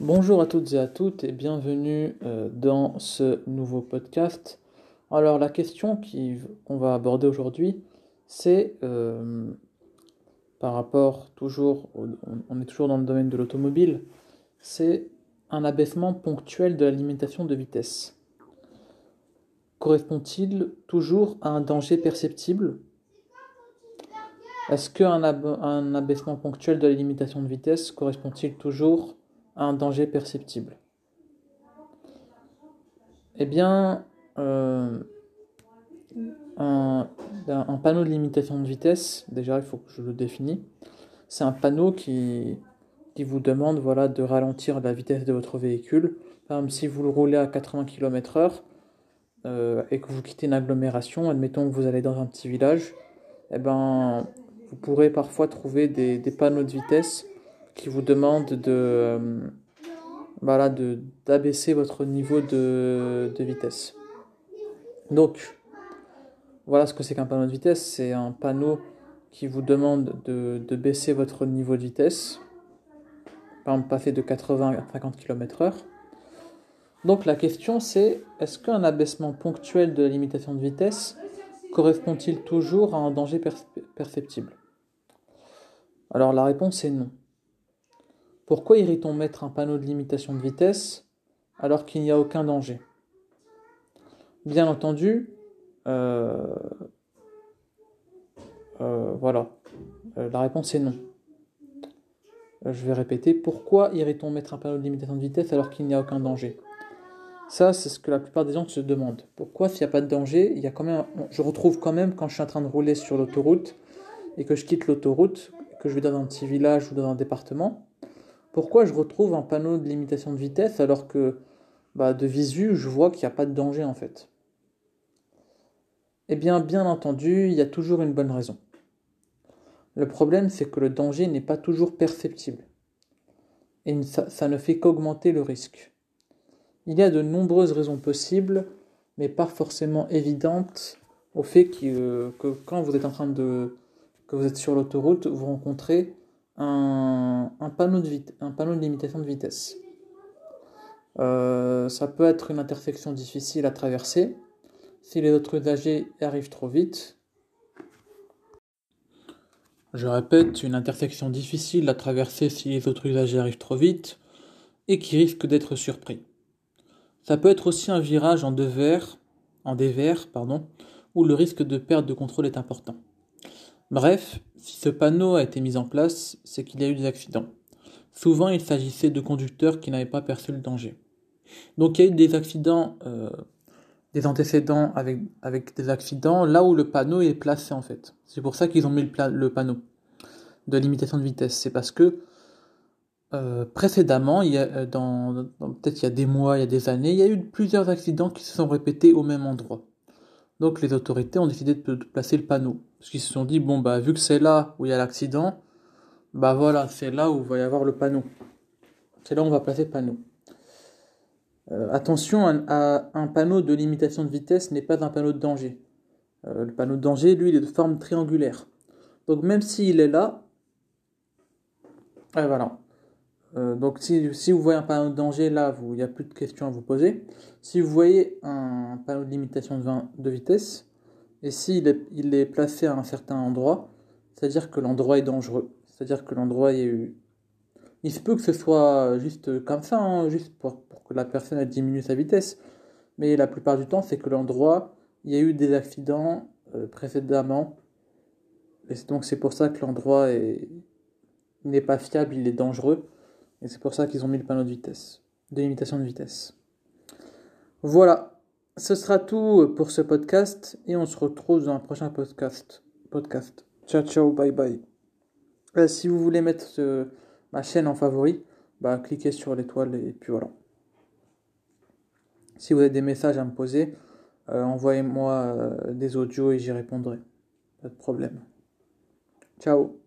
Bonjour à toutes et à toutes et bienvenue euh, dans ce nouveau podcast. Alors la question qu'on va aborder aujourd'hui, c'est euh, par rapport toujours, on est toujours dans le domaine de l'automobile, c'est un abaissement ponctuel de la limitation de vitesse. Correspond-il toujours à un danger perceptible? Est-ce qu'un un abaissement ponctuel de la limitation de vitesse correspond-il toujours un danger perceptible Eh bien, euh, un, panneau de limitation de vitesse, déjà il faut que je le définisse, c'est un panneau qui, vous demande voilà, de ralentir la vitesse de votre véhicule. Si vous le roulez à 80 km/h euh, et que vous quittez une agglomération, admettons que vous allez dans un petit village, eh ben, vous pourrez parfois trouver des panneaux de vitesse qui vous demande de, euh, voilà, de, d'abaisser votre niveau de, de vitesse. Donc, voilà ce que c'est qu'un panneau de vitesse. C'est un panneau qui vous demande de, de baisser votre niveau de vitesse. Par exemple, passer de 80 à 50 km/h. Donc la question c'est, est-ce qu'un abaissement ponctuel de la limitation de vitesse correspond-il toujours à un danger perceptible? Alors la réponse est non. Pourquoi irait-on mettre un panneau de limitation de vitesse alors qu'il n'y a aucun danger? Bien entendu, euh, euh, voilà, euh, la réponse est non. je vais répéter, pourquoi irait-on mettre un panneau de limitation de vitesse alors qu'il n'y a aucun danger? Ça, c'est ce que la plupart des gens se demandent. Pourquoi, s'il n'y a pas de danger, il y quand même, je retrouve quand même quand je suis en train de rouler sur l'autoroute et que je quitte l'autoroute, que je vais dans un petit village ou dans un département, pourquoi je retrouve un panneau de limitation de vitesse alors que bah, de visu, je vois qu'il n'y a pas de danger en fait Eh bien, bien entendu, il y a toujours une bonne raison. Le problème, c'est que le danger n'est pas toujours perceptible. Et ça, ne fait qu'augmenter le risque. Il y a de nombreuses raisons possibles, mais pas forcément évidentes, au fait que, quand vous êtes en train de. que vous êtes sur l'autoroute, vous rencontrez un, panneau, de un panneau de limitation de vitesse. Euh, ça peut être une intersection difficile à traverser. Si les autres usagers arrivent trop vite, je répète, une intersection difficile à traverser si les autres usagers arrivent trop vite et qui risque d'être surpris. Ça peut être aussi un virage en dévers, en dévers, pardon, où le risque de perte de contrôle est important. Bref, si ce panneau a été mis en place, c'est qu'il y a eu des accidents. Souvent, il s'agissait de conducteurs qui n'avaient pas perçu le danger. Donc il y a eu des accidents, euh, des antécédents avec, des accidents là où le panneau est placé en fait. C'est pour ça qu'ils ont mis le, panneau de limitation de vitesse. C'est parce que euh, précédemment, euh, peut-être il y a des mois, il y a des années, il y a eu plusieurs accidents qui se sont répétés au même endroit. Donc les autorités ont décidé de, placer le panneau. Parce qu'ils se sont dit, bon, bah, vu que c'est là où il y a l'accident, bah voilà, c'est là où va y avoir le panneau. C'est là où on va placer le panneau. Euh, attention, un, un, panneau de limitation de vitesse n'est pas un panneau de danger. Euh, le panneau de danger, lui, il est de forme triangulaire. Donc même s'il est là, voilà. Euh, donc si, vous voyez un panneau de danger là, il n'y a plus de questions à vous poser. Si vous voyez un panneau de limitation de vitesse, et s'il est, placé à un certain endroit, c'est-à-dire que l'endroit est dangereux. C'est-à-dire que l'endroit est. Il se peut que ce soit juste comme ça, hein, juste pour, pour, que la personne diminue sa vitesse. Mais la plupart du temps, c'est que l'endroit, il y a eu des accidents euh, précédemment. Et donc c'est pour ça que l'endroit n'est pas fiable, il est dangereux. Et c'est pour ça qu'ils ont mis le panneau de vitesse, de limitation de vitesse. Voilà, ce sera tout pour ce podcast et on se retrouve dans un prochain podcast. podcast. Ciao ciao, bye bye. Euh, si vous voulez mettre ma chaîne en favori, bah, cliquez sur l'étoile et puis voilà. Si vous avez des messages à me poser, euh, envoyez-moi euh, des audios et j'y répondrai. Pas de problème. Ciao